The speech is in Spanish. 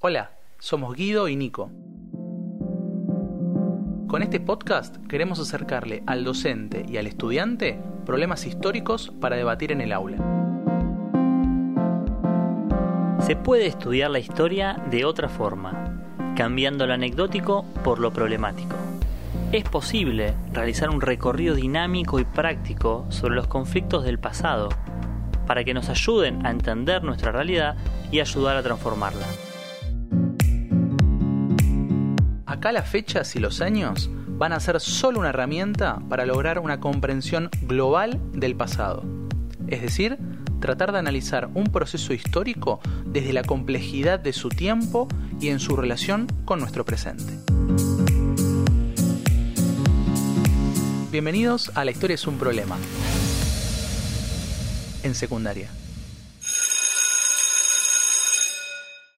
Hola, somos Guido y Nico. Con este podcast queremos acercarle al docente y al estudiante problemas históricos para debatir en el aula. Se puede estudiar la historia de otra forma, cambiando lo anecdótico por lo problemático. Es posible realizar un recorrido dinámico y práctico sobre los conflictos del pasado, para que nos ayuden a entender nuestra realidad y ayudar a transformarla. Acá las fechas y los años van a ser solo una herramienta para lograr una comprensión global del pasado. Es decir, tratar de analizar un proceso histórico desde la complejidad de su tiempo y en su relación con nuestro presente. Bienvenidos a La historia es un problema. En secundaria.